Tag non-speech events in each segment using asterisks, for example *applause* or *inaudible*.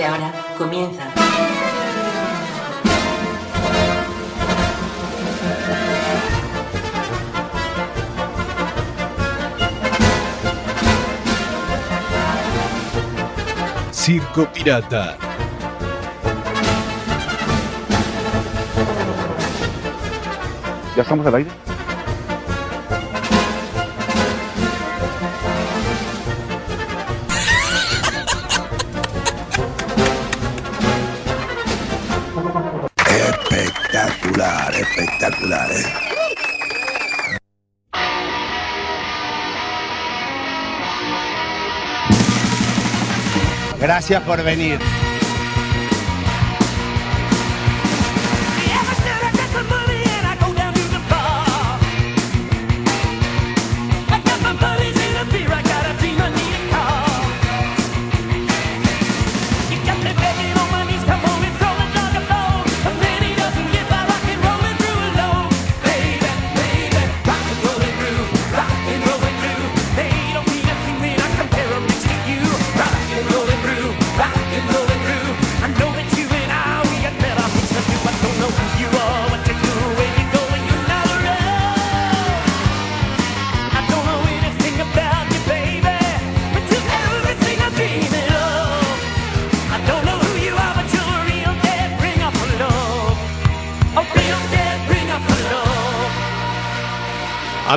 De ahora, comienza. Circo Pirata. ¿Ya estamos al aire? Gracias por venir.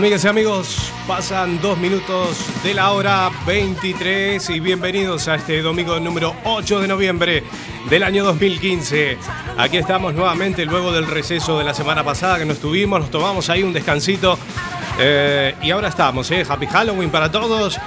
Amigas y amigos, pasan dos minutos de la hora 23 y bienvenidos a este domingo número 8 de noviembre del año 2015. Aquí estamos nuevamente luego del receso de la semana pasada que no estuvimos, nos tomamos ahí un descansito eh, y ahora estamos, eh, Happy Halloween para todos,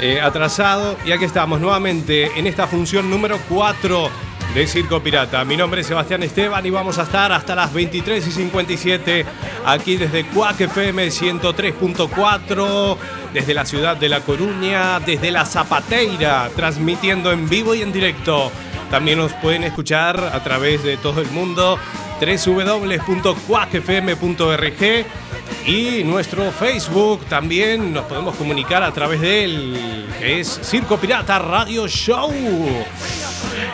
eh, atrasado y aquí estamos nuevamente en esta función número 4 de Circo Pirata. Mi nombre es Sebastián Esteban y vamos a estar hasta las 23 y 57 aquí desde Cuac FM 103.4, desde la ciudad de La Coruña, desde La Zapateira, transmitiendo en vivo y en directo. También nos pueden escuchar a través de todo el mundo www.cuacfm.org y nuestro Facebook también nos podemos comunicar a través de él, que es Circo Pirata Radio Show.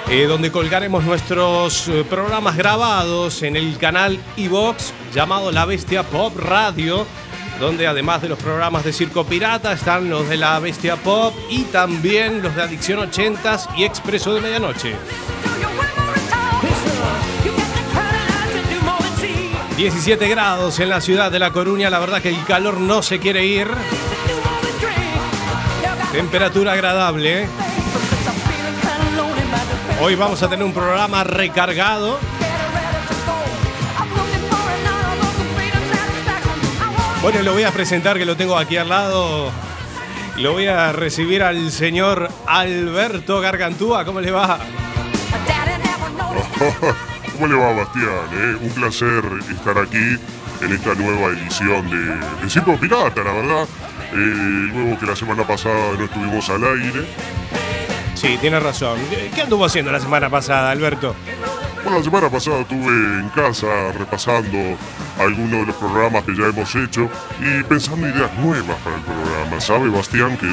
Eh, donde colgaremos nuestros eh, programas grabados en el canal iVox llamado La Bestia Pop Radio, donde además de los programas de Circo Pirata están los de La Bestia Pop y también los de Adicción 80s y Expreso de Medianoche. 17 grados en la ciudad de La Coruña, la verdad que el calor no se quiere ir. Temperatura agradable. ¿eh? Hoy vamos a tener un programa recargado. Bueno, lo voy a presentar que lo tengo aquí al lado. Lo voy a recibir al señor Alberto Gargantúa. ¿Cómo le va? *laughs* ¿Cómo le va, Bastián? eh? Un placer estar aquí en esta nueva edición de, de Circo Pirata, la verdad. Eh, luego que la semana pasada no estuvimos al aire. Sí, tiene razón. ¿Qué anduvo haciendo la semana pasada, Alberto? Bueno, la semana pasada estuve en casa repasando algunos de los programas que ya hemos hecho y pensando ideas nuevas para el programa. ¿Sabe, Bastián, que,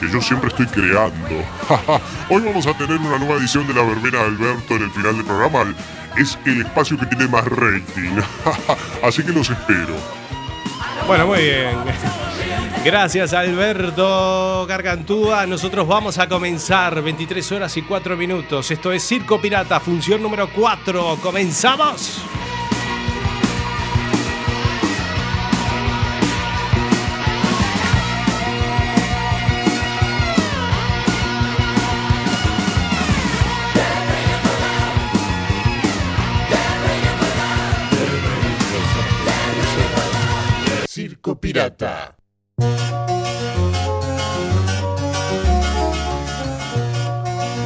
que yo siempre estoy creando? *laughs* Hoy vamos a tener una nueva edición de La Verbena de Alberto en el final del programa. Es el espacio que tiene más rating. *laughs* Así que los espero. Bueno, muy bien. *laughs* Gracias Alberto Gargantúa. Nosotros vamos a comenzar 23 horas y 4 minutos. Esto es Circo Pirata, función número 4. ¡Comenzamos!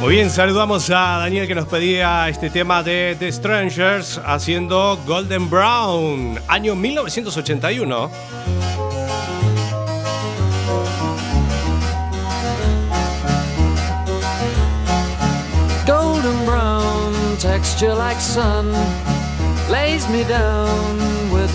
Muy bien, saludamos a Daniel que nos pedía este tema de The Strangers haciendo Golden Brown, año 1981. Golden Brown, texture like sun, lays me down.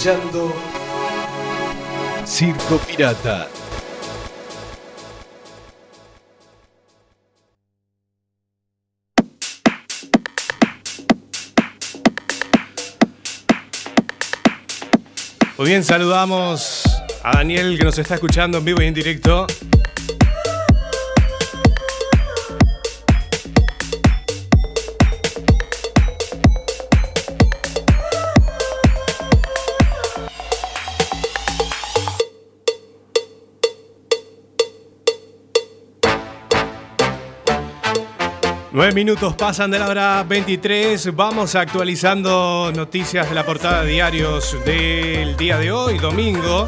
escuchando Circo Pirata. Muy bien, saludamos a Daniel que nos está escuchando en vivo y en directo. Nueve minutos pasan de la hora 23. Vamos actualizando noticias de la portada de diarios del día de hoy, domingo.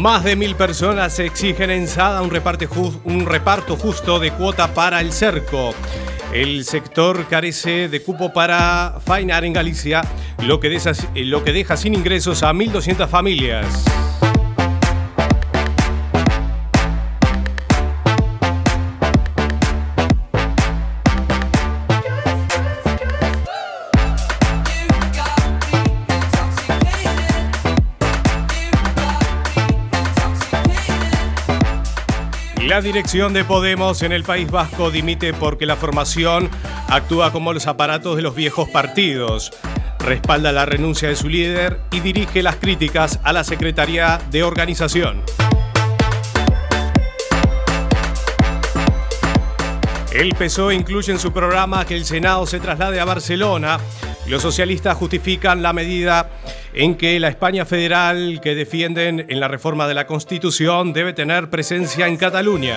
Más de mil personas exigen en Sada un, reparte un reparto justo de cuota para el cerco. El sector carece de cupo para fainar en Galicia, lo que, lo que deja sin ingresos a 1.200 familias. La dirección de Podemos en el País Vasco dimite porque la formación actúa como los aparatos de los viejos partidos. Respalda la renuncia de su líder y dirige las críticas a la Secretaría de Organización. El PSOE incluye en su programa que el Senado se traslade a Barcelona los socialistas justifican la medida en que la España federal que defienden en la reforma de la Constitución debe tener presencia en Cataluña.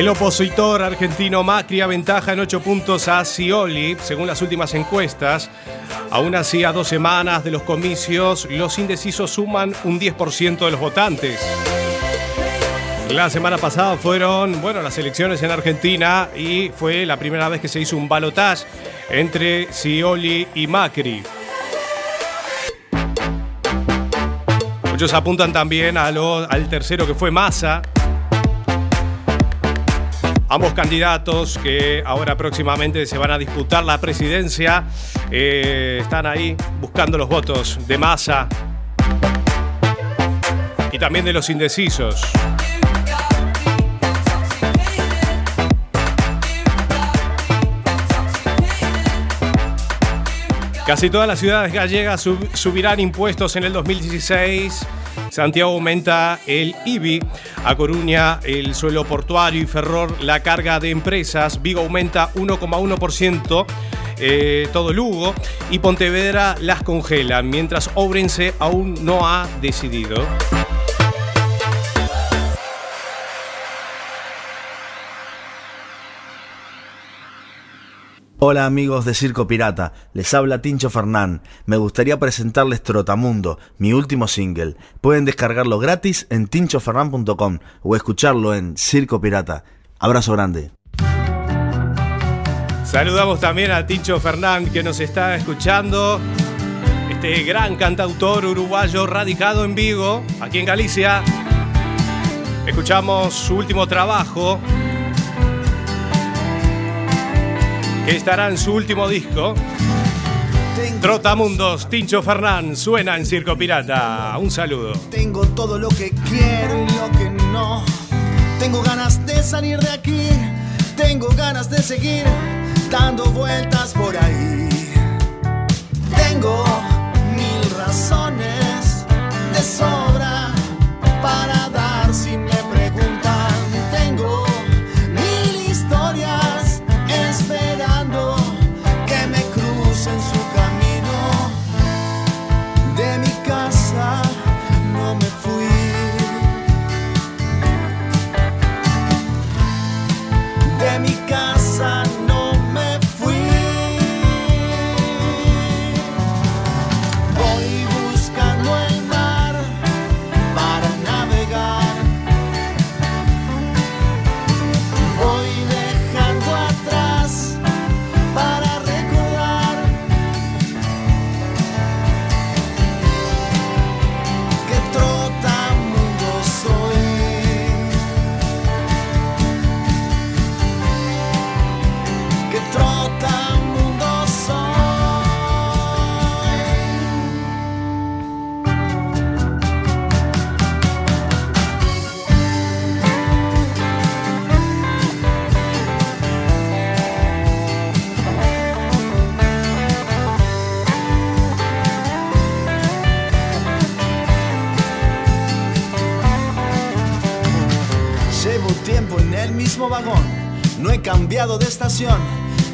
El opositor argentino Macri aventaja en 8 puntos a Scioli, según las últimas encuestas. Aún así, a dos semanas de los comicios, los indecisos suman un 10% de los votantes. La semana pasada fueron, bueno, las elecciones en Argentina y fue la primera vez que se hizo un balotaje entre Scioli y Macri. Muchos apuntan también al tercero que fue Massa. Ambos candidatos que ahora próximamente se van a disputar la presidencia eh, están ahí buscando los votos de Massa y también de los indecisos. Casi todas las ciudades gallegas subirán impuestos en el 2016. Santiago aumenta el IBI, a Coruña el suelo portuario y Ferror la carga de empresas, Vigo aumenta 1,1%. Eh, todo Lugo y Pontevedra las congelan, mientras Obrense aún no ha decidido. Hola amigos de Circo Pirata, les habla Tincho Fernán. Me gustaría presentarles Trotamundo, mi último single. Pueden descargarlo gratis en tinchofernán.com o escucharlo en Circo Pirata. Abrazo grande. Saludamos también a Tincho Fernán que nos está escuchando. Este gran cantautor uruguayo radicado en Vigo, aquí en Galicia. Escuchamos su último trabajo, que estará en su último disco. Trotamundos, Tincho Fernán, suena en Circo Pirata. Un saludo. Tengo todo lo que quiero y lo que no. Tengo ganas de salir de aquí. Tengo ganas de seguir dando vueltas por ahí. Tengo mil razones de sobra para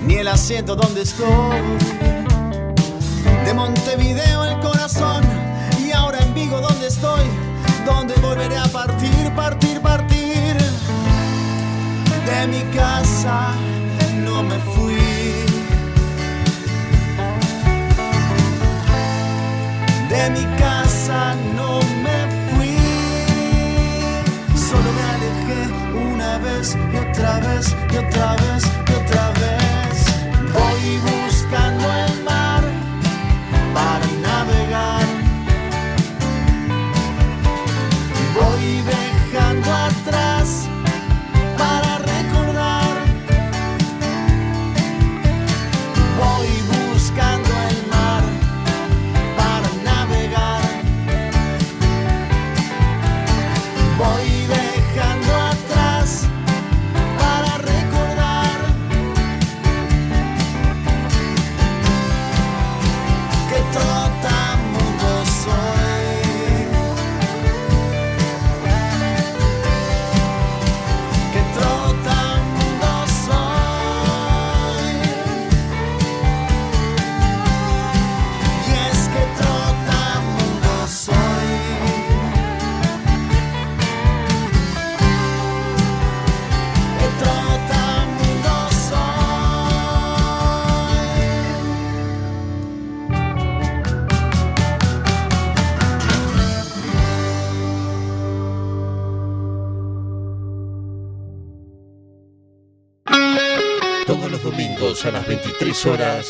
ni el asiento donde estoy. De Montevideo el corazón, y ahora en Vigo donde estoy, donde volveré a partir, partir, partir. De mi casa no me fui. De mi casa no me fui. Solo me alejé una vez y otra vez y otra vez. Horas.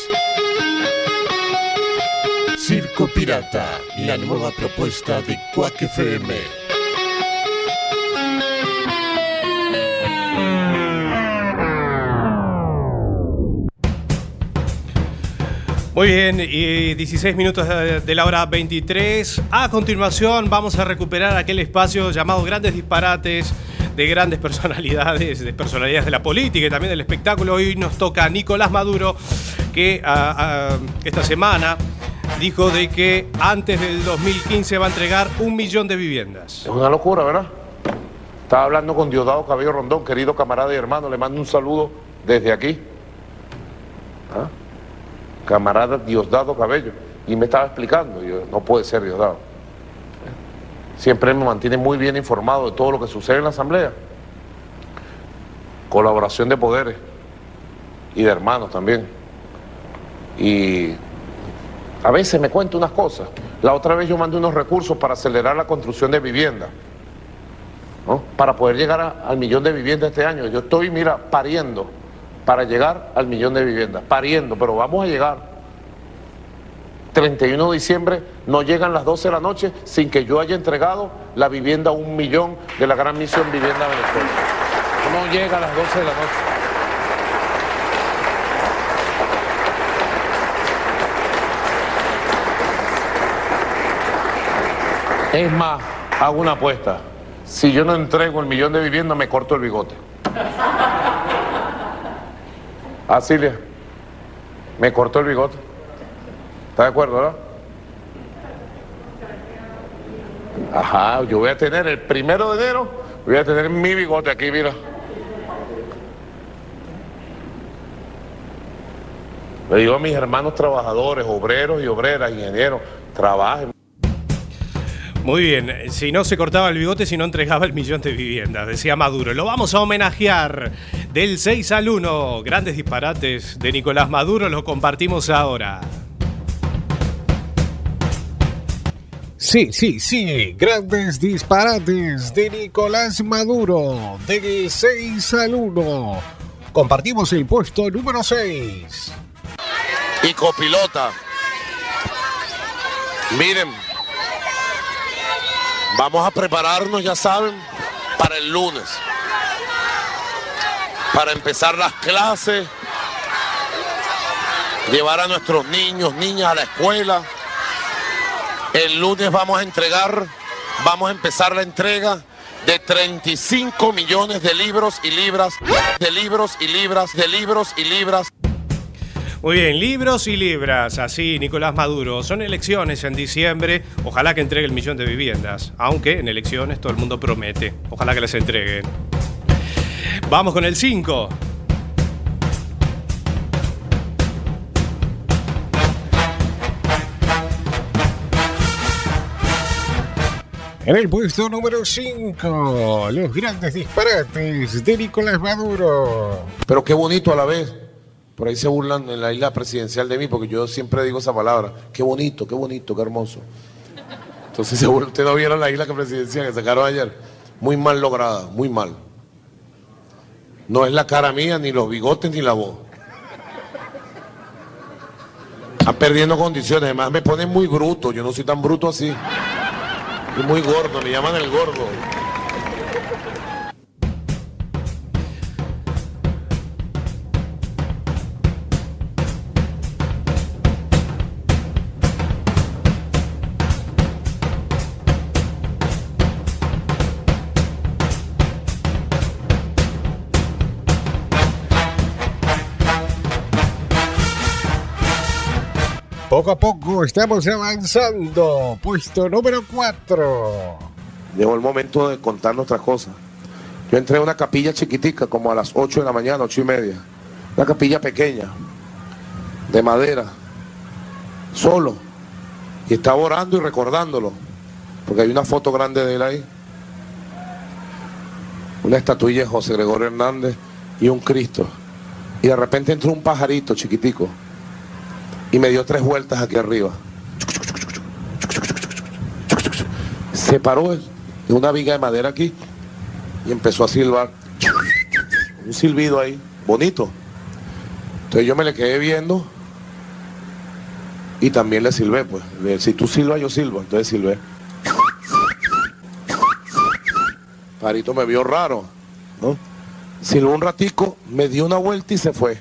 Circo Pirata, la nueva propuesta de Quack FM. Muy bien, y 16 minutos de de la hora 23. A continuación vamos a recuperar aquel espacio llamado Grandes Disparates de grandes personalidades, de personalidades de la política y también del espectáculo. Hoy nos toca Nicolás Maduro, que esta semana dijo de que antes del 2015 va a entregar un millón de viviendas. Es una locura, ¿verdad? Estaba hablando con Diosdado Cabello Rondón, querido camarada y hermano. Le mando un saludo desde aquí. ¿Ah? Camarada Diosdado Cabello. Y me estaba explicando. Yo, no puede ser Diosdado. Siempre me mantiene muy bien informado de todo lo que sucede en la Asamblea. Colaboración de poderes y de hermanos también. Y a veces me cuenta unas cosas. La otra vez yo mandé unos recursos para acelerar la construcción de viviendas. ¿no? Para poder llegar al millón de viviendas este año. Yo estoy, mira, pariendo para llegar al millón de viviendas. Pariendo, pero vamos a llegar. 31 de diciembre no llegan las 12 de la noche sin que yo haya entregado la vivienda a un millón de la gran misión Vivienda Venezuela. No llega a las 12 de la noche. Es más, hago una apuesta. Si yo no entrego el millón de viviendas, me corto el bigote. Ah, Silvia, me cortó el bigote. ¿Está de acuerdo, verdad? Ajá, yo voy a tener el primero de enero, voy a tener mi bigote aquí, mira. Le digo a mis hermanos trabajadores, obreros y obreras, ingenieros, trabajen. Muy bien, si no se cortaba el bigote, si no entregaba el millón de viviendas, decía Maduro. Lo vamos a homenajear del 6 al 1. Grandes disparates de Nicolás Maduro, lo compartimos ahora. Sí, sí, sí, grandes disparates de Nicolás Maduro, del 6 al 1. Compartimos el puesto número 6. y copilota. Miren, vamos a prepararnos, ya saben, para el lunes. Para empezar las clases, llevar a nuestros niños, niñas a la escuela. El lunes vamos a entregar, vamos a empezar la entrega de 35 millones de libros y libras, de libros y libras, de libros y libras. Muy bien, libros y libras, así Nicolás Maduro. Son elecciones en diciembre, ojalá que entregue el millón de viviendas, aunque en elecciones todo el mundo promete, ojalá que las entreguen. Vamos con el 5. En el puesto número 5, los grandes disparates de Nicolás Maduro. Pero qué bonito a la vez. Por ahí se burlan en la isla presidencial de mí, porque yo siempre digo esa palabra. Qué bonito, qué bonito, qué hermoso. Entonces, *laughs* ustedes no vieron la isla presidencial que sacaron ayer. Muy mal lograda, muy mal. No es la cara mía, ni los bigotes, ni la voz. Están perdiendo condiciones. Además, me ponen muy bruto. Yo no soy tan bruto así. Muy gordo, me llaman el gordo. Poco a poco estamos avanzando. Puesto número 4. Llegó el momento de contar nuestras cosas. Yo entré a una capilla chiquitica, como a las 8 de la mañana, 8 y media. Una capilla pequeña, de madera, solo. Y estaba orando y recordándolo, porque hay una foto grande de él ahí. Una estatuilla de José Gregorio Hernández y un Cristo. Y de repente entró un pajarito chiquitico y me dio tres vueltas aquí arriba. Se paró en una viga de madera aquí y empezó a silbar. Un silbido ahí, bonito. Entonces yo me le quedé viendo y también le silbé, pues. Si tú silbas, yo silbo. Entonces silbé. Parito me vio raro, ¿no? Silbó un ratico, me dio una vuelta y se fue.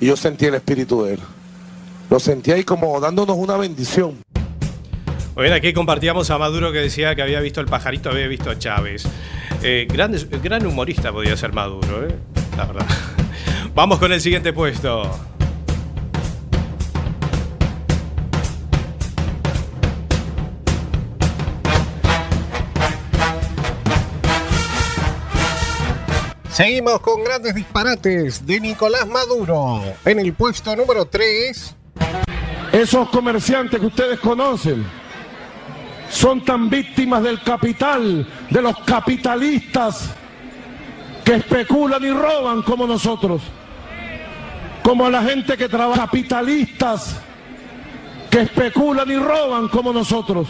Y yo sentí el espíritu de él. Lo sentí ahí como dándonos una bendición. Muy bien, aquí compartíamos a Maduro que decía que había visto el pajarito, había visto a Chávez. Eh, gran humorista podía ser Maduro, ¿eh? la verdad. *laughs* Vamos con el siguiente puesto. Seguimos con grandes disparates de Nicolás Maduro. En el puesto número 3. Esos comerciantes que ustedes conocen son tan víctimas del capital, de los capitalistas que especulan y roban como nosotros, como la gente que trabaja, capitalistas que especulan y roban como nosotros,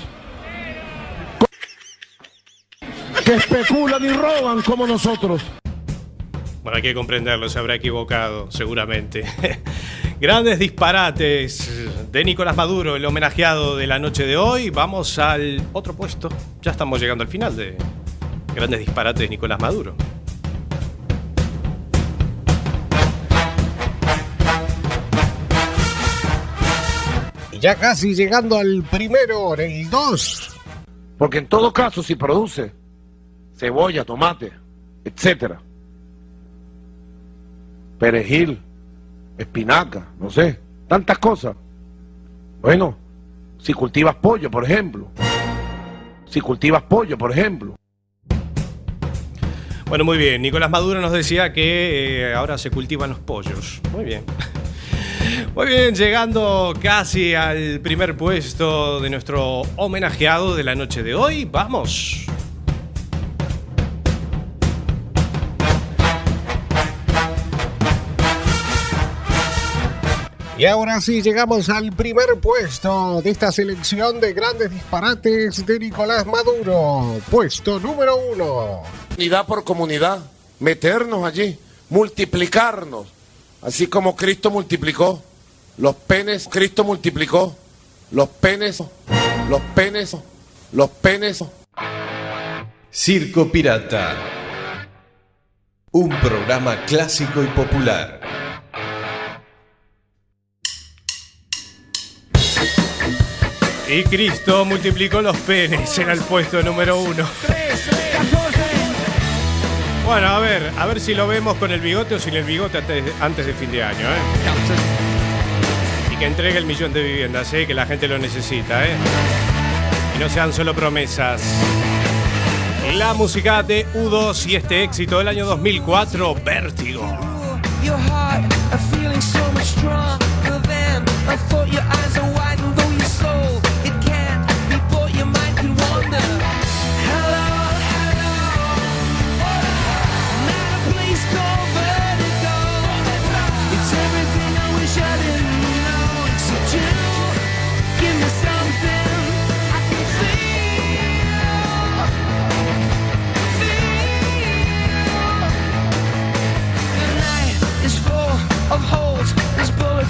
que especulan y roban como nosotros. Bueno, hay que comprenderlo, se habrá equivocado, seguramente. *laughs* Grandes disparates de Nicolás Maduro, el homenajeado de la noche de hoy. Vamos al otro puesto. Ya estamos llegando al final de Grandes disparates de Nicolás Maduro. Y ya casi llegando al primero, en el 2. Porque en todo caso, si produce cebolla, tomate, etcétera, perejil, espinaca, no sé, tantas cosas. Bueno, si cultivas pollo, por ejemplo. Si cultivas pollo, por ejemplo. Bueno, muy bien. Nicolás Maduro nos decía que eh, ahora se cultivan los pollos. Muy bien. *laughs* Muy bien, llegando casi al primer puesto de nuestro homenajeado de la noche de hoy. Vamos. Y ahora sí llegamos al primer puesto de esta selección de grandes disparates de Nicolás Maduro. Puesto número uno. Unidad por comunidad, meternos allí, multiplicarnos, así como Cristo multiplicó los penes, Cristo multiplicó los penes, los penes, los penes. Circo Pirata. Un programa clásico y popular. Y Cristo multiplicó los penes en el puesto número uno. Bueno, a ver, a ver si lo vemos con el bigote o sin el bigote antes, antes de fin de año, ¿eh? Y que entregue el millón de viviendas, ¿eh? Que la gente lo necesita, ¿eh? Y no sean solo promesas. La música de U2 y este éxito del año 2004, Vértigo.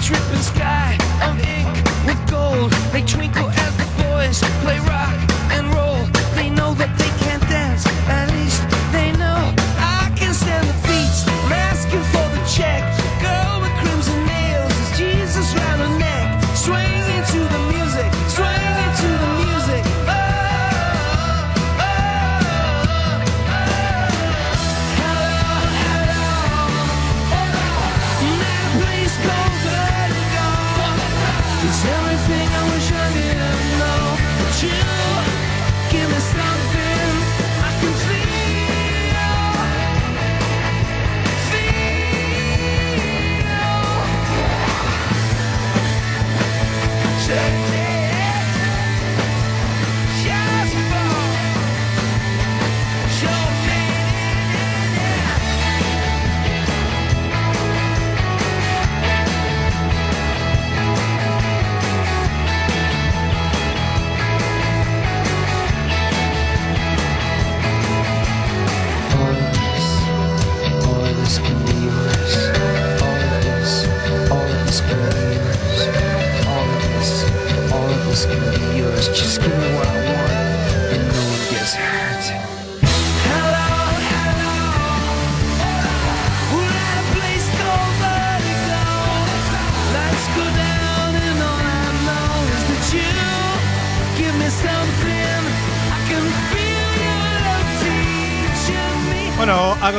dripping sky of ink with gold. They twinkle as the boys play rock and roll. They know that.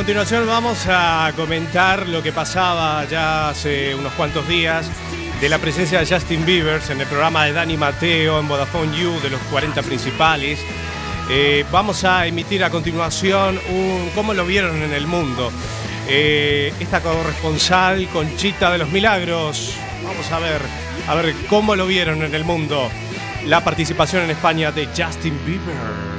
Continuación vamos a comentar lo que pasaba ya hace unos cuantos días de la presencia de Justin Bieber en el programa de Dani Mateo en Vodafone You de los 40 principales. Eh, vamos a emitir a continuación un cómo lo vieron en el mundo. Eh, esta corresponsal Conchita de los Milagros. Vamos a ver, a ver cómo lo vieron en el mundo. La participación en España de Justin Bieber.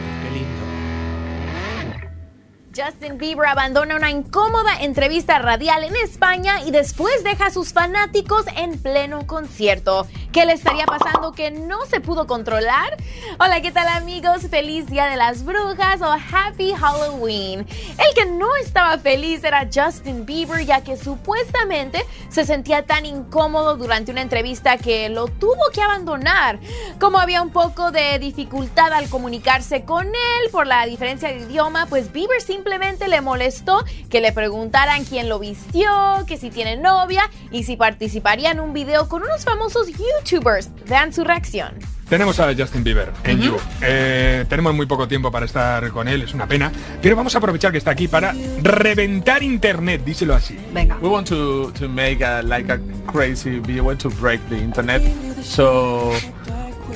Justin Bieber abandona una incómoda entrevista radial en España y después deja a sus fanáticos en pleno concierto. ¿Qué le estaría pasando que no se pudo controlar? Hola, ¿qué tal amigos? Feliz Día de las Brujas o Happy Halloween. El que no estaba feliz era Justin Bieber ya que supuestamente se sentía tan incómodo durante una entrevista que lo tuvo que abandonar. Como había un poco de dificultad al comunicarse con él por la diferencia de idioma, pues Bieber simplemente le molestó que le preguntaran quién lo vistió, que si tiene novia y si participaría en un video con unos famosos YouTubers. Vean su reacción. Tenemos a Justin Bieber en You. Eh, tenemos muy poco tiempo para estar con él, es una pena. Pero vamos a aprovechar que está aquí para reventar internet, díselo así. Venga. We want to to make a, like a crazy video, we want to break the internet. So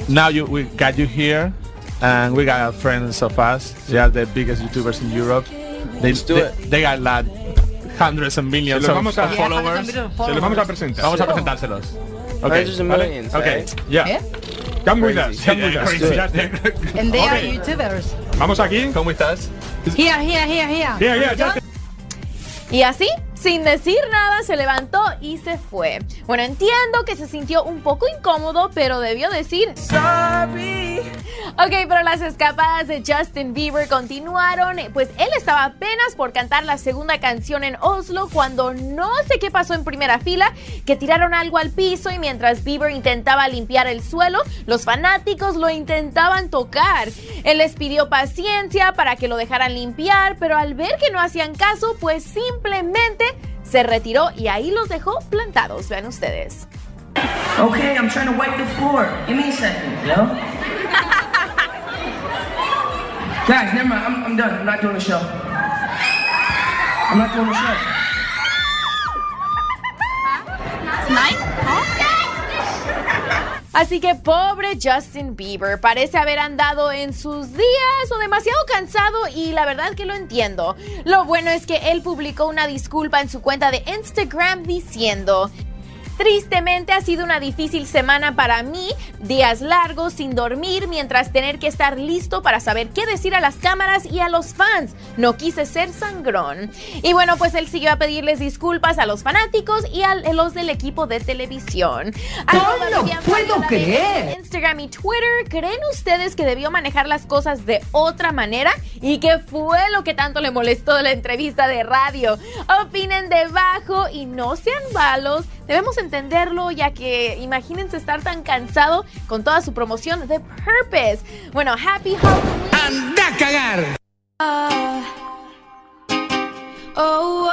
now you we got you here, and we got friends of us. They are the biggest YouTubers in Europe. They they, they got like hundreds and millions Se los of, vamos a- of followers. Se los vamos a presentar. Vamos a presentárselos. Okay. Hundreds and ¿vale? millions, Okay. eh? Yeah. Yeah. Come with Crazy. us, come with Yeah, us. crazy. Justin. And they are Okay. YouTubers. Vamos aquí. ¿Cómo estás? Here, here, here, here. Here, here, Justin. Y así, sin decir nada, se levantó y se fue. Bueno, entiendo que se sintió un poco incómodo, pero debió decir sorry. Ok, pero las escapadas de Justin Bieber continuaron, pues él estaba apenas por cantar la segunda canción en Oslo cuando no sé qué pasó en primera fila, que tiraron algo al piso y mientras Bieber intentaba limpiar el suelo, los fanáticos lo intentaban tocar. Él les pidió paciencia para que lo dejaran limpiar, pero al ver que no hacían caso, pues simplemente se retiró y ahí los dejó plantados. Vean ustedes. Okay, I'm trying to wipe the floor. Give me a second, yo. *laughs* Guys, never mind. I'm, I'm done. I'm not doing the show. I'm not doing the show. Así que pobre Justin Bieber, parece haber andado en sus días o demasiado cansado y la verdad que lo entiendo. Lo bueno es que él publicó una disculpa en su cuenta de Instagram diciendo... Tristemente ha sido una difícil semana para mí, días largos sin dormir mientras tener que estar listo para saber qué decir a las cámaras y a los fans. No quise ser sangrón. Y bueno, pues él siguió a pedirles disculpas a los fanáticos y a los del equipo de televisión. Arroba lo puedo creer! Instagram y Twitter, ¿creen ustedes que debió manejar las cosas de otra manera? ¿Y qué fue lo que tanto le molestó de la entrevista de radio? Opinen debajo y no sean malos. Debemos entenderlo ya que imagínense estar tan cansado con toda su promoción de Purpose. Bueno, Happy Halloween. ¡Anda a cagar! Oh, oh,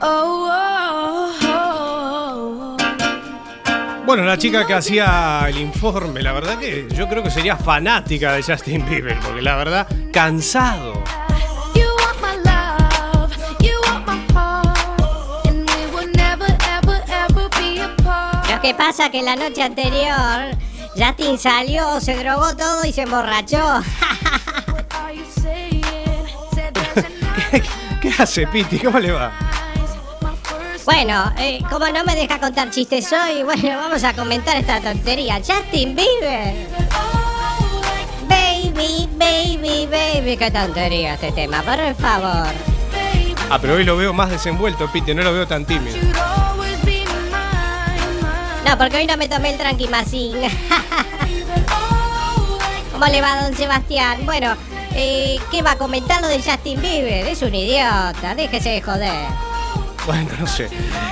oh, oh, oh. Bueno, la chica que hacía el informe, la verdad que yo creo que sería fanática de Justin Bieber, porque la verdad, cansado. Que pasa que la noche anterior Justin salió, se drogó todo y se emborrachó. *laughs* ¿Qué hace, Piti? ¿Cómo le va? Bueno, eh, como no me deja contar chistes hoy, bueno, vamos a comentar esta tontería. Justin Bieber. Baby, baby, baby. Qué tontería este tema, por favor. Ah, pero hoy lo veo más desenvuelto, Piti, no lo veo tan tímido. No, porque hoy no me tomé el tranqui masín. *laughs* ¿Cómo le va, don Sebastián? Bueno, eh, ¿qué va a comentar lo de Justin Bieber? Es un idiota, déjese de joder. Bueno, no sé.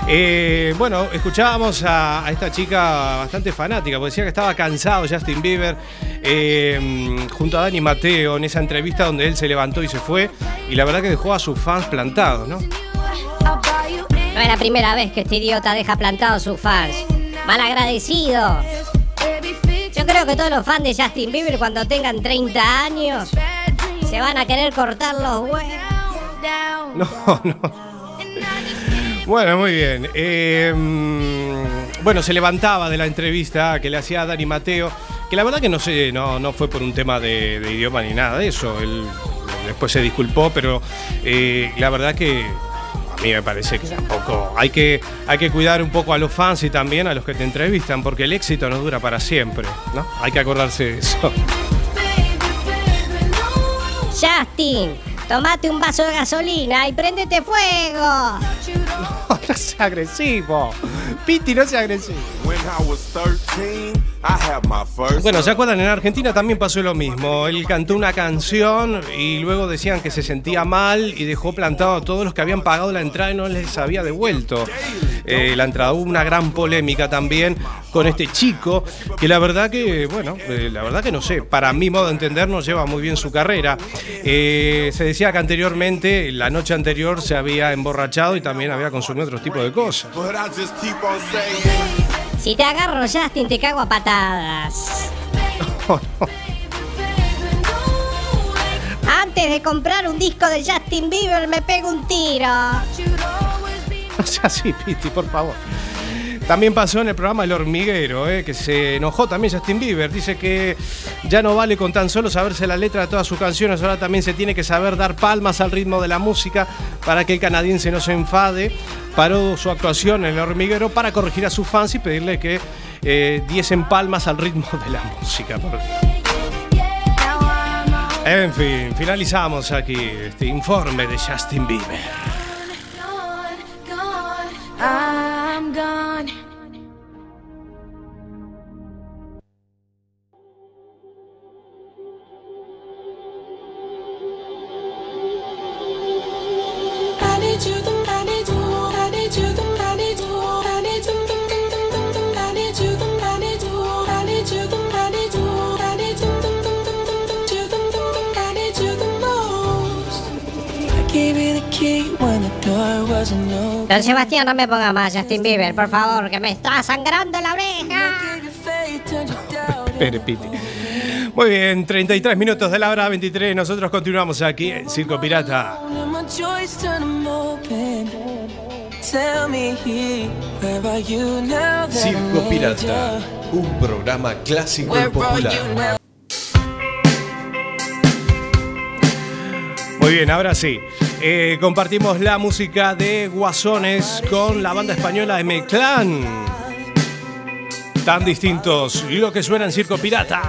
Eh, bueno, escuchábamos a, a esta chica bastante fanática, porque decía que estaba cansado Justin Bieber, eh, junto a Dani Mateo, en esa entrevista donde él se levantó y se fue, y la verdad que dejó a sus fans plantados, ¿no? No es la primera vez que este idiota deja plantados sus fans. Malagradecido. creo que todos los fans de Justin Bieber cuando tengan 30 años se van a querer cortar los huevos. No, no. Bueno, muy bien. Mm, bueno, se levantaba de la entrevista que le hacía a Dani Mateo, que la verdad que no sé, no, no fue por un tema de, de idioma ni nada de eso. Él después se disculpó, pero eh, la verdad que a mí me parece que tampoco hay que, hay que cuidar un poco a los fans y también a los que te entrevistan, porque el éxito no dura para siempre, ¿no? Hay que acordarse de eso. Justin, tomate un vaso de gasolina y préndete fuego. *laughs* No seas agresivo. Piti, no seas agresivo. Bueno, ¿se acuerdan? En Argentina también pasó lo mismo. Él cantó una canción y luego decían que se sentía mal y dejó plantado a todos los que habían pagado la entrada y no les había devuelto eh, la entrada. Hubo una gran polémica también con este chico que la verdad que, bueno, eh, la verdad que no sé, para mi modo de entender no lleva muy bien su carrera. Eh, se decía que anteriormente, la noche anterior, se había emborrachado y también había consumido otro tipo de cosas. Si te agarro, Justin, te cago a patadas. Antes de comprar un disco de Justin Bieber, me pego un tiro. *laughs* No sea así, Piti, por favor. También pasó en el programa El Hormiguero, eh, que se enojó también Justin Bieber. Dice que ya no vale con tan solo saberse la letra de todas sus canciones, ahora también se tiene que saber dar palmas al ritmo de la música para que el canadiense no se enfade. Paró su actuación en El Hormiguero para corregir a sus fans y pedirle que eh, diesen palmas al ritmo de la música. En fin, finalizamos aquí este informe de Justin Bieber. I'm gone. Don Sebastián, no me ponga más Justin Bieber, por favor, que me está sangrando la oreja. Espere, Piti. Muy bien, 33 minutos de la hora 23. Nosotros continuamos aquí en Circo Pirata. I Circo Pirata, un programa clásico y popular. Muy bien, ahora sí. Eh, compartimos la música de Guasones con la banda española M-Clan. Tan distintos lo que suena en Circo Pirata.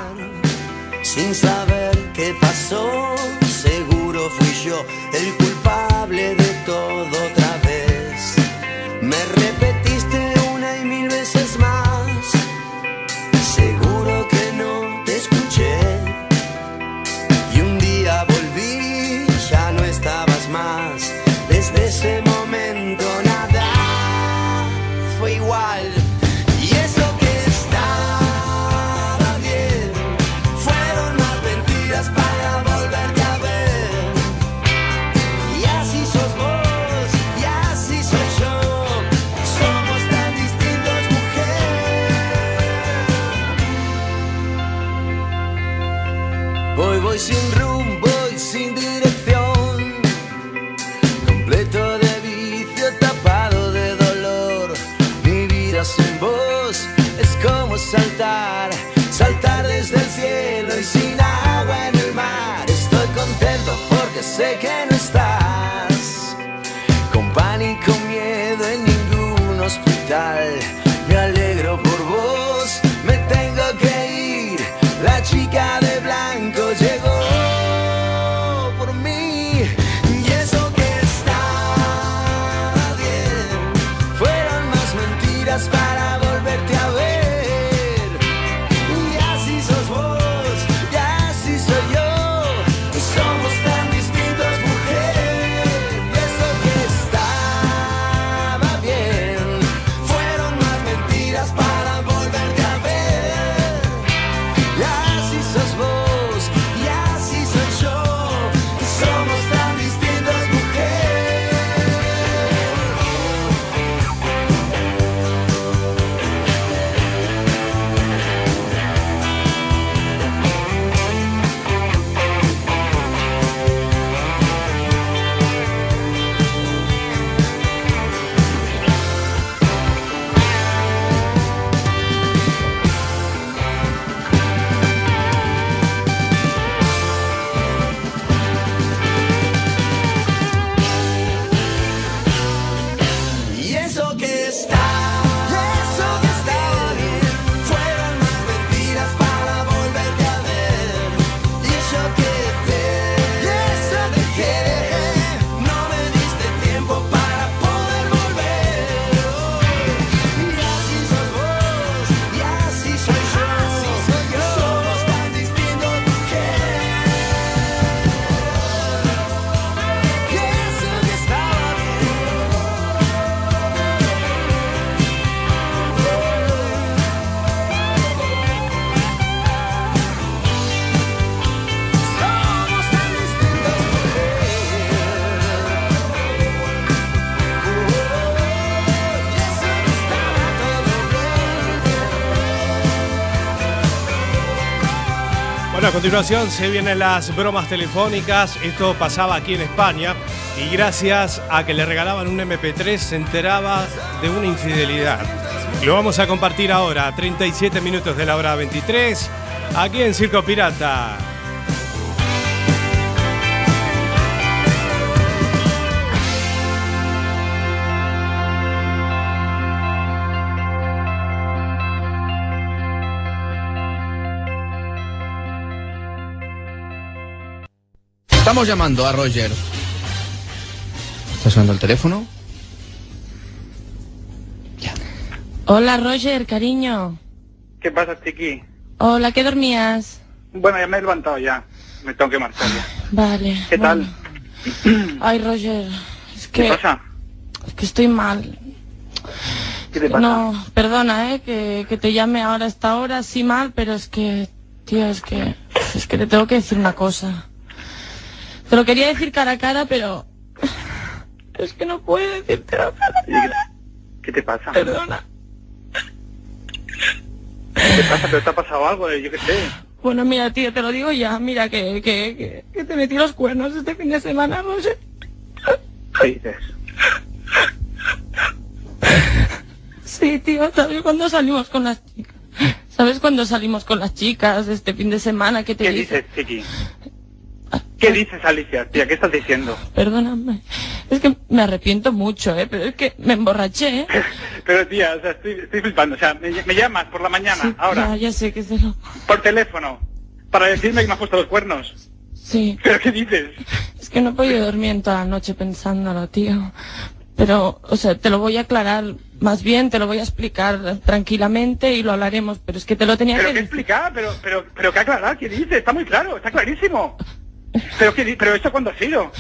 Sin saber qué pasó, seguro fui yo el culpable de todo saltar, saltar desde el cielo y sin agua Bueno, a continuación se vienen las bromas telefónicas. Esto pasaba aquí en España y gracias a que le regalaban un MP3 se enteraba de una infidelidad. Lo vamos a compartir ahora, 37 minutos de la hora 23, aquí en Circo Pirata. Estamos llamando a Roger. ¿Está sonando el teléfono? Hola Roger, cariño. ¿Qué pasa, Chiqui? Hola, ¿qué dormías? Bueno, ya me he levantado ya. Me tengo que marchar ya. Vale. ¿Qué bueno. Ay, Roger, es que... ¿Qué pasa? Es que estoy mal. ¿Qué te pasa? No, perdona, eh, que, que te llame ahora a esta hora, sí mal, pero es que, tío, es que, es que te tengo que decir una cosa. Te lo quería decir cara a cara, pero es que no puedo decirte cara a cara. ¿Qué te pasa? Perdona. ¿Qué te pasa? ¿Pero te ha pasado algo? Yo qué sé. Bueno, mira, tío, te lo digo ya, mira que, que, que, que te metí los cuernos este fin de semana, Roger. ¿Qué dices? Sí, tío, ¿sabes cuando salimos con las chicas? ¿Sabes cuando salimos con las chicas este fin de semana que te ¿Qué dices, Chiqui? ¿Qué dices, Alicia? Tía, ¿qué estás diciendo? Perdóname. Es que me arrepiento mucho, ¿eh? Pero es que me emborraché, ¿eh? *laughs* Pero, tía, o sea, estoy, estoy flipando. O sea, me, me llamas por la mañana, ahora, Ya, ya sé que se lo... por teléfono, para decirme que me has puesto los cuernos. Sí. *laughs* ¿Pero qué dices? Es que no he podido dormir en toda la noche pensándolo, tío. Pero, o sea, te lo voy a aclarar. Más bien, te lo voy a explicar tranquilamente y lo hablaremos. Pero es que te lo tenía ¿Pero que qué decir. explicar? ¿Pero, pero, pero qué aclarar? ¿Qué dices? Está muy claro, está clarísimo. ¿Pero qué ¿Pero esto cuándo ha sido?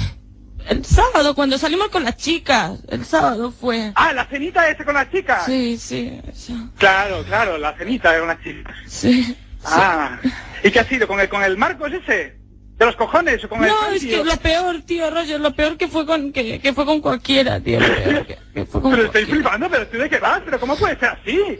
El sábado, cuando salimos con las chicas. El sábado fue. Ah, la cenita ese con las chicas. Sí, sí. eso. Claro, claro, la cenita con las chicas. Sí. Ah, ¿y qué ha sido? ¿Con el, con el Marcos ese? ¿De los cojones o con el No, es que lo peor, tío, Roger, lo peor que fue con que, que fue con cualquiera, tío. lo peor que- que fue *laughs* con Pero estoy cualquiera. flipando, pero tú de qué vas, pero ¿cómo puede ser así?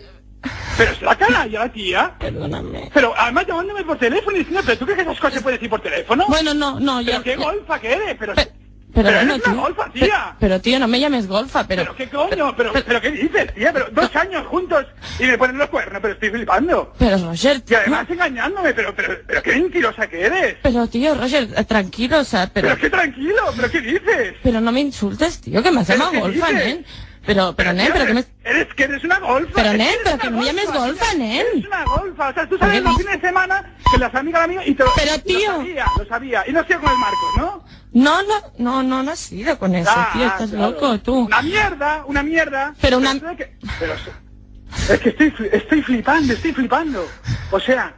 Pero es la canalla la tía. Perdóname. Pero además llamándome por teléfono y diciendo, ¿pero tú crees que esas cosas se pueden decir por teléfono? Bueno, no, no, ¿Pero ya- qué golfa que eres? Pero, Pero pero bueno, eres una tío. golfa, Pe- tía. Pero, tío, no me llames golfa, pero. ¿Pero qué coño? ¿Pero, pero qué dices, tía? Pero dos años juntos y me ponen los cuernos, pero estoy flipando. Pero, Roger. Y además engañándome, pero, pero, pero qué mentirosa que eres. Pero, tío, Roger, eh, tranquilo, o sea, pero. Pero qué tranquilo, pero qué dices. Pero no me insultes, tío, que me has ¿Pero llamado golfa, dices? Pero, pero, nen, pero que me. Eres que eres una golfa. Pero, nen, pero que no me llames golfa, nen. Eres una golfa. O sea, tú ¿Por sabes los fines de semana que las amigas amigos y te lo... Pero, tío. Lo sabía, lo sabía. Y no sido con el Marcos, ¿no? No, no, no, no, no has sido con eso, Ah, tío, estás loco, tú. Una mierda, una mierda. Pero una- de pero es- que estoy, estoy flipando, estoy flipando. O sea,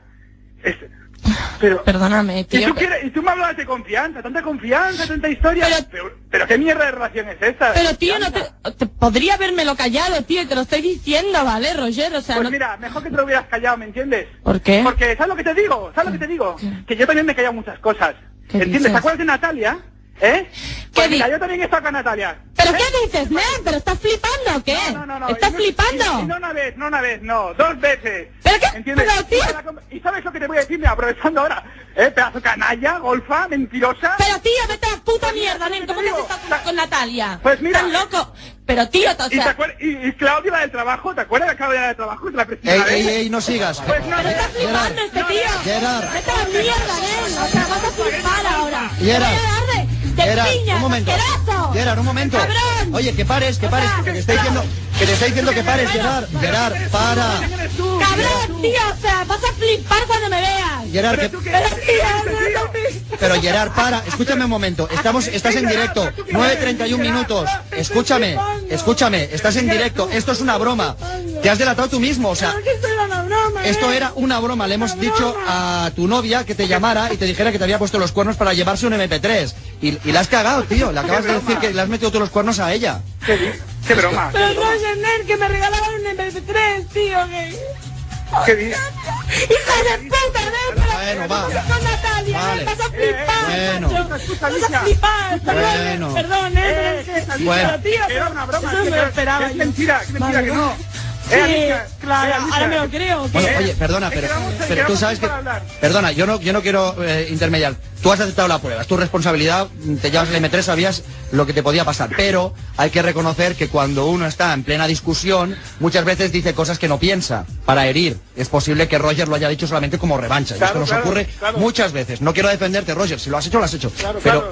pero... Perdóname, Y tío. tú, pero- quieres, y tú me hablas de confianza, tanta confianza, tanta historia. Pero, pero, qué mierda de relación es esta. Pero tío, no te, te podría habérmelo callado, tío, y te lo estoy diciendo, ¿vale, Roger? O sea, Pues no... mira, mejor que te lo hubieras callado, ¿me entiendes? ¿Por qué? Porque, ¿sabes lo que te digo? ¿Sabes lo que te digo? Que yo también me he callado muchas cosas. ¿Qué ¿Entiendes? dices? ¿Te acuerdas de Natalia? ¿Eh? Pues mira, yo también estado con Natalia. ¿Pero qué dices, Nen? ¿Pero estás flipando o qué? No, no, no. ¿Estás y no- flipando? Y, y no una vez, no una vez, no. Dos veces. ¿Pero qué? ¿Entiendes? Pero, tío- Y, sabes lo que te voy a decir, mira, aprovechando ahora. ¿Eh? Pedazo canalla, golfa, mentirosa. Pero tío, vete a la puta mierda, Nen, ¿cómo que has estado con, con Natalia? Pues mira. Estás loco. Pero tío, o ¿Y, te sea... y, y Claudia, la del trabajo, ¿te acuerdas de Claudia, la del trabajo? Te la Ey, ey, ey, no sigas. Pues no, Pero estás flipando este tío. Gerard. Vete a la mierda, Nen. O sea, vas a flipar ahora. Te Gerard. De, Gerard, un momento. asqueroso. Gerard, un momento. ¡Cabrón! Oye, que pares, que pares, que te está diciendo, que te está diciendo que pares, Gerard. Gerard, para. Cabrón, tío, o sea, vas a flipar cuando me veas. Gerard, que- Pero tío, no, no, no. Pero Gerard, para, escúchame un momento. Estamos, estás en directo. 9.31 minutos. Escúchame, escúchame, estás en directo. Esto es una broma. Te has delatado tú mismo, o sea. Esto era una broma. Le hemos dicho a tu novia que te llamara y te dijera que te había puesto los cuernos para llevarse un MP3. Y, y la has cagado, tío. Le acabas de decir que le has metido tú los cuernos a ella. Qué broma. Pero Roger, Nen, que me regalaron un MP3, tío, que... ¿Qué di- ¡Hija de puta! Bueno, va. Con Natalia, Vale. Vas a flipar, Bueno. macho. Vas a flipar, Bueno. perdón, Eh, es que- Bueno. pero, tío, Era una broma, eso que- me lo esperaba que es yo. mentira, que es mentira Vale, que no. vale. Sí, claro, ahora me lo creo. oye, perdona, pero, pero tú sabes que... Perdona, yo no, yo no quiero eh, intermediar. Tú has aceptado la prueba, es tu responsabilidad, te llevas el M3, sabías lo que te podía pasar. Pero hay que reconocer que cuando uno está en plena discusión, muchas veces dice cosas que no piensa para herir. Es posible que Roger lo haya dicho solamente como revancha. y Claro, esto nos claro, ocurre claro. muchas veces. No quiero defenderte, Roger, si lo has hecho, lo has hecho.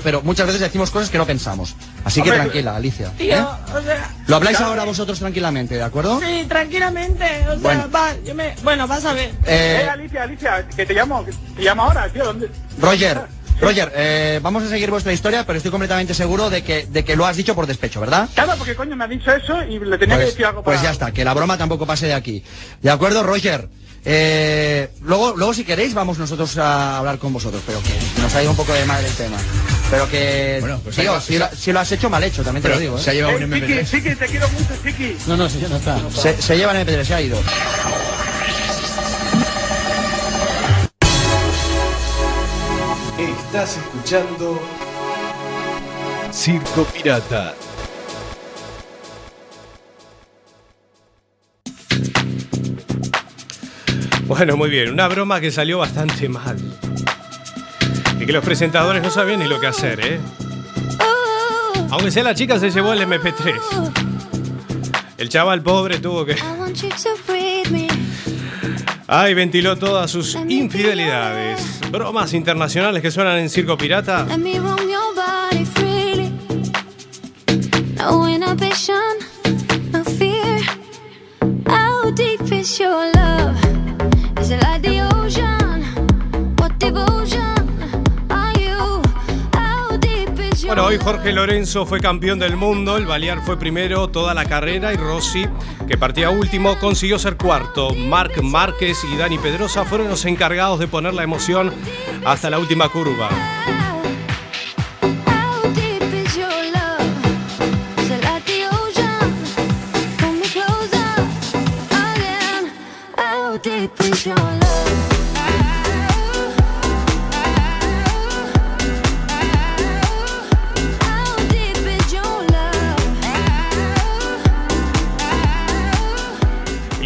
Pero, muchas veces decimos cosas que no pensamos. Así que tranquila, Alicia. Tío, ¿eh? o sea, Lo habláis ahora vosotros tranquilamente, ¿de acuerdo? sí, tranquilamente, o sea, Bueno. va, yo me, bueno, vas a ver. Eh, Eh, Alicia, Alicia, que te llamo, que te llamo ahora, tío, ¿dónde? Roger, *laughs* Roger, eh, vamos a seguir vuestra historia, pero estoy completamente seguro de que, de que lo has dicho por despecho, ¿verdad? Claro, porque coño me ha dicho eso y le tenía que Pues, decir algo pues para... ya está, que la broma tampoco pase de aquí. ¿De acuerdo, Roger? Eh, luego, luego, si queréis, vamos nosotros a hablar con vosotros, pero que nos ha ido un poco de madre el tema. Pero que, pues tío, si, lo, si lo has hecho mal hecho, también te lo digo. ¿eh? se ha llevado un Eh, Chiqui, Chiqui, te quiero mucho, Chiqui. No, no, si ya no está. Se, se llevan el MP3, se ha ido. Estás escuchando Circo Pirata. Bueno, muy bien, una broma que salió bastante mal. Y que los presentadores no sabían ni lo que hacer, ¿eh? Aunque sea la chica se llevó el MP3. El chaval pobre tuvo que... Ay, ventiló todas sus infidelidades. Bromas internacionales que suenan en Circo Pirata. Deep is your love? Is it like the ocean? What devotion Bueno, hoy Jorge Lorenzo fue campeón del mundo, el Balear fue primero toda la carrera y Rossi, que partía último, consiguió ser cuarto. Marc Márquez y Dani Pedrosa fueron los encargados de poner la emoción hasta la última curva.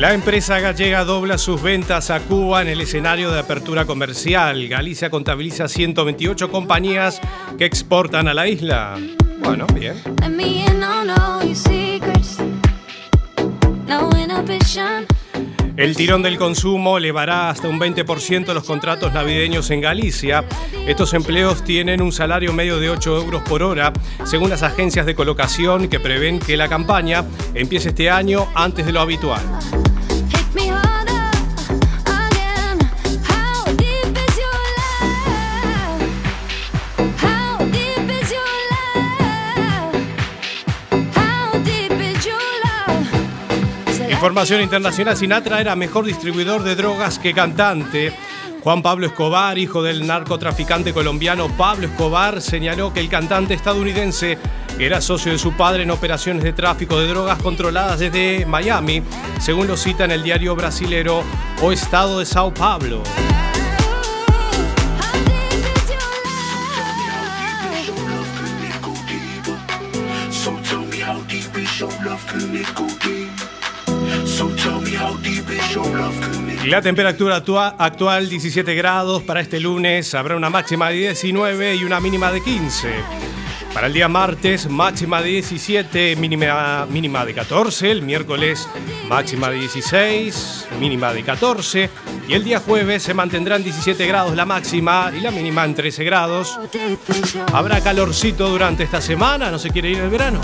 La empresa gallega dobla sus ventas a Cuba en el escenario de apertura comercial. Galicia contabiliza 128 compañías que exportan a la isla. Bueno, bien. El tirón del consumo elevará hasta un 20% los contratos navideños en Galicia. Estos empleos tienen un salario medio de 8 euros por hora, según las agencias de colocación que prevén que la campaña empiece este año antes de lo habitual. Información internacional, Sinatra era mejor distribuidor de drogas que cantante. Juan Pablo Escobar, hijo del narcotraficante colombiano Pablo Escobar, señaló que el cantante estadounidense era socio de su padre en operaciones de tráfico de drogas controladas desde Miami, según lo cita en el diario brasilero O Estado de Sao Paulo. La temperatura actua- actual 17 grados, para este lunes habrá una máxima de 19 y una mínima de 15. Para el día martes, máxima de 17, mínima, mínima de 14. El miércoles, máxima de 16, mínima de 14. Y el día jueves se mantendrán 17 grados la máxima y la mínima en 13 grados. Habrá calorcito durante esta semana, no se quiere ir el verano.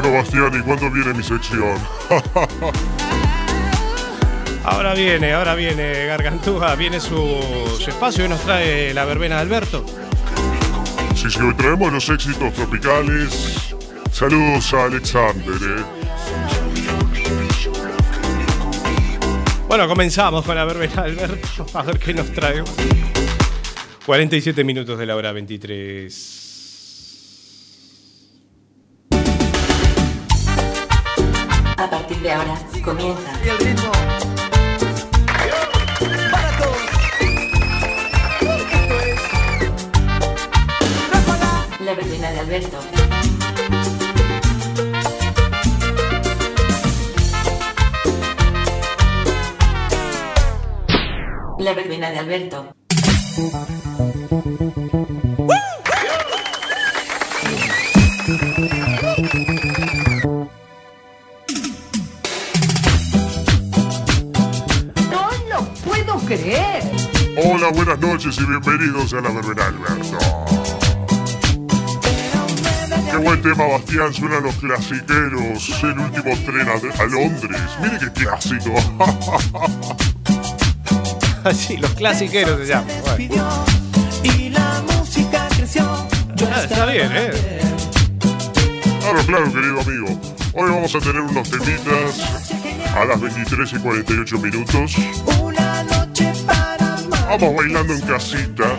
Bueno, Bastián, ¿y cuándo viene mi sección? *laughs* Ahora viene, ahora viene Gargantúa, viene su, su espacio y nos trae la verbena de Alberto. sí, sí, hoy traemos los éxitos tropicales. Saludos a Alexander, ¿eh? Bueno, comenzamos con la verbena de Alberto, *laughs* a ver qué nos trae. 47 minutos de la hora 23. partir de ahora comienza. Y el ritmo. La rutina de Alberto. La rutina de Alberto. Hola, buenas noches y bienvenidos a la verbena Alberto. Qué buen tema, Bastián. Suenan los clasiqueros. El último tren a, a Londres. Mire qué clásico. *laughs* sí, los clasiqueros se llaman. Bueno. Y la música creció. Ah, está bien, ¿eh? Claro, claro, querido amigo. Hoy vamos a tener unos temitas a las 23 y 48 minutos. Vamos bailando en casita.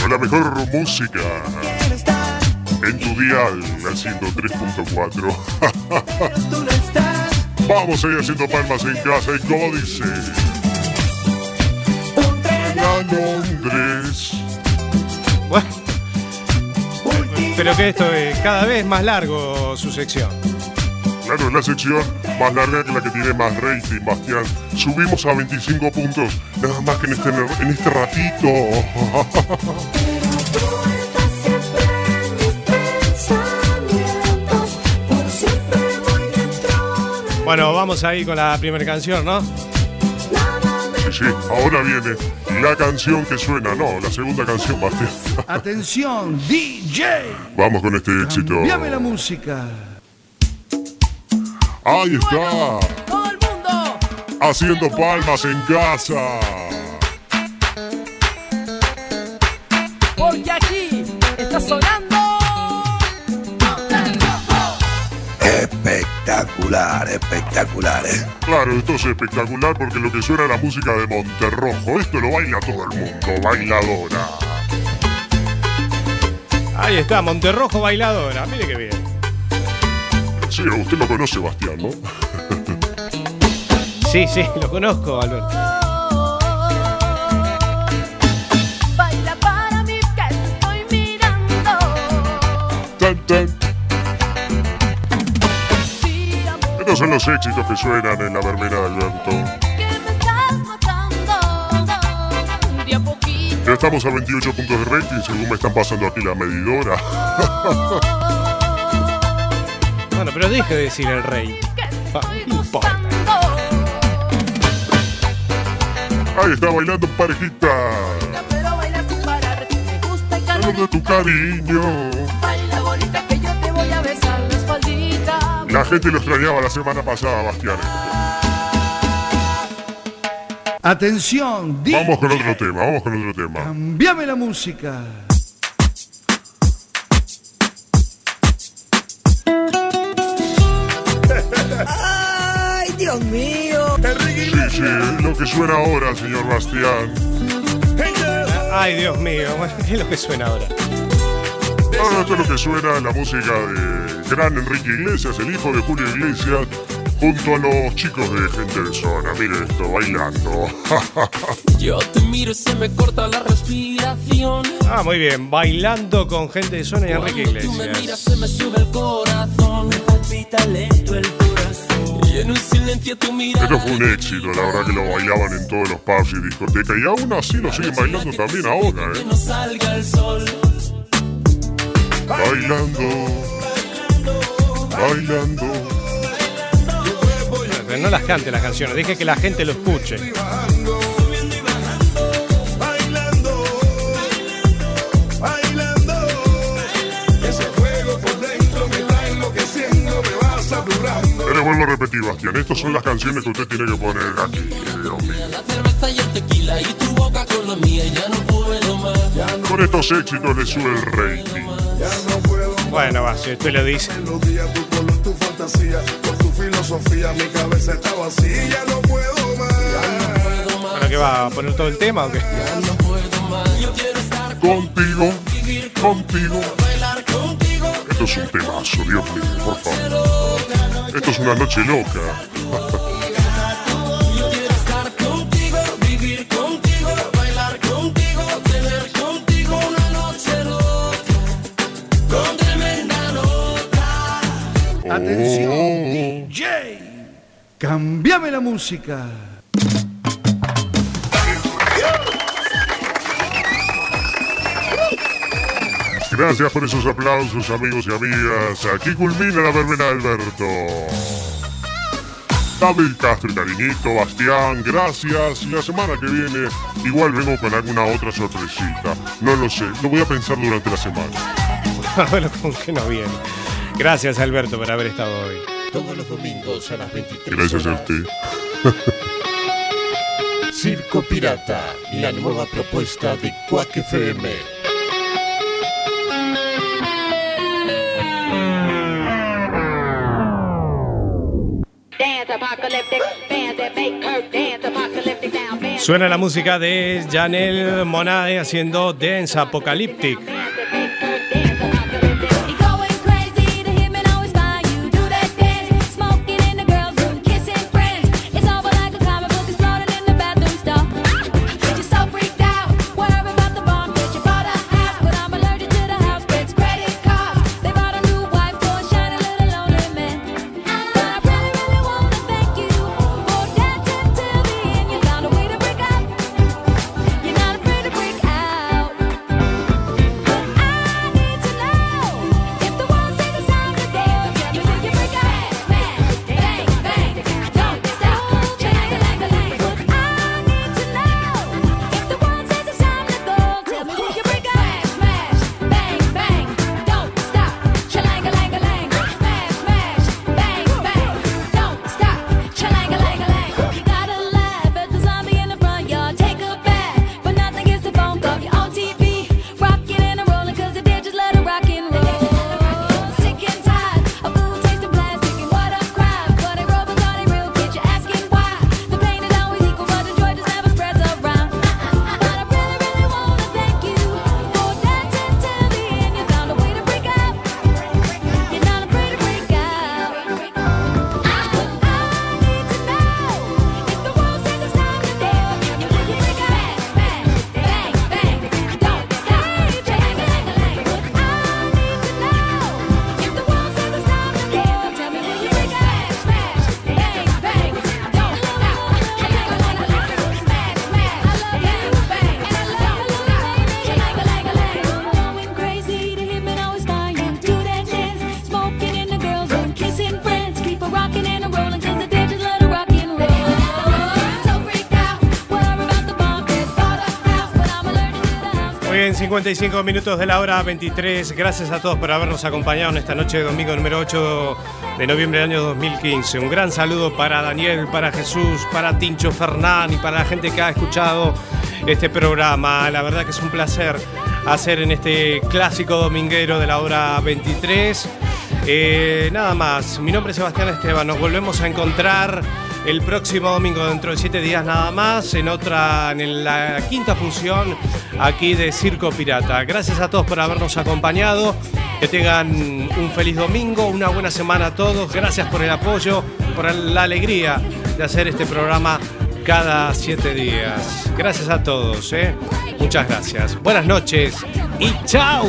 Con la mejor música. En tu dial, al *laughs* 103.4. Vamos a ir haciendo palmas en casa y como dice. A Londres. Pero que esto es cada vez más largo su sección. Claro, la sección más larga que la que tiene más rating, Bastián. Subimos a 25 puntos, nada más que en este, en este ratito. Bueno, vamos ahí con la primera canción, ¿no? Sí, sí, ahora viene la canción que suena, no, la segunda canción, Bastián. Atención, DJ. Vamos con este éxito. Cambiame la música. Ahí está, Todo el mundo. haciendo palmas en casa. Porque aquí está sonando. Espectacular, espectacular, ¿eh? Claro, esto es espectacular porque lo que suena es la música de Monterrojo. Esto lo baila todo el mundo, bailadora. Ahí está, Monterrojo bailadora. Mire qué bien. Sí, usted lo conoce, Bastián, ¿no? Sí, sí, lo conozco, Alberto. Baila para mí que te estoy mirando. Tan, tan. Estos son los éxitos que suenan en la verbena de Alberto. De a poquito. Ya estamos a 28 puntos de rating según me están pasando aquí la medidora. *laughs* Bueno, pero deje de decir el rey. Ah, no importa. Ahí está bailando parejita. Pero baila sin parar. Me gusta el calor. Calor de tu cariño. Baila bonita que yo te voy a besar la espaldita. La gente lo extrañaba la semana pasada, Bastián. Atención, DJ. Vamos con otro tema, vamos con otro tema. Cambiame la música. Mío. Sí, sí, lo que suena ahora, señor Bastián. Ay, Dios mío. Bueno, *laughs* ¿Qué es lo que suena ahora? Ahora esto es lo que suena la música de gran Enrique Iglesias, el hijo de Julio Iglesias, junto a los chicos de Gente de Zona. Mire esto, bailando. *laughs* Yo te miro y se me corta la respiración. Ah, muy bien. Bailando con gente de zona y Enrique Tú me miras, Iglesias. se me sube el corazón. Me palpita lento el corazón. Esto fue un éxito, la verdad que lo bailaban en todos los pubs y discotecas. Y aún así lo siguen bailando también ahora, Que ¿eh? no salga el sol. Bailando, bailando. Pero no las cante las canciones, deje que la gente lo escuche. Vuelvo a repetir, Bastián, estas son las canciones que usted tiene que poner aquí, Dios mío. La cerveza y el tequila y tu boca con la mía. Ya no puedo más. Con estos éxitos le sube el rating. Bueno, va, si usted lo dice. Tu color, tu fantasía, con tu filosofía, mi cabeza está vacía, ya no puedo más. Bueno, ¿qué va a poner todo el tema o qué? Contigo, contigo. Esto es un temazo, Dios mío, por favor. Esto es una noche loca. Estar contigo, vivir contigo, bailar contigo, tener contigo una noche loca. Con tremenda nota. Atención, DJ. Cambiame la música. Gracias por esos aplausos, amigos y amigas. Aquí culmina la verbena de Alberto. David Castro y Cariñito, Bastián, gracias. Y la semana que viene igual vengo con alguna otra sorpresita. No lo sé, lo voy a pensar durante la semana. *laughs* bueno, como que no viene. Gracias, Alberto, por haber estado hoy. Todos los domingos a las 23 Gracias a usted. Circo Pirata, la nueva propuesta de Quack FM. Suena la música de Janelle Monae haciendo Dance Apocalyptic. 55 minutos de la hora 23. Gracias a todos por habernos acompañado en esta noche de domingo número 8 de noviembre del año 2015. Un gran saludo para Daniel, para Jesús, para Tincho Fernán y para la gente que ha escuchado este programa. La verdad que es un placer hacer en este clásico dominguero de la hora 23. Eh, nada más, mi nombre es Sebastián Esteban. Nos volvemos a encontrar el próximo domingo, dentro de siete días nada más, en otra, en la quinta función aquí de Circo Pirata. Gracias a todos por habernos acompañado. Que tengan un feliz domingo, una buena semana a todos. Gracias por el apoyo, por la alegría de hacer este programa cada siete días. Gracias a todos, ¿eh? muchas gracias. Buenas noches y chao.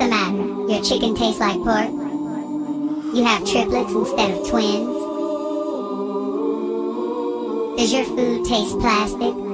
The matter? Your chicken tastes like pork? You have triplets instead of twins? Does your food taste plastic?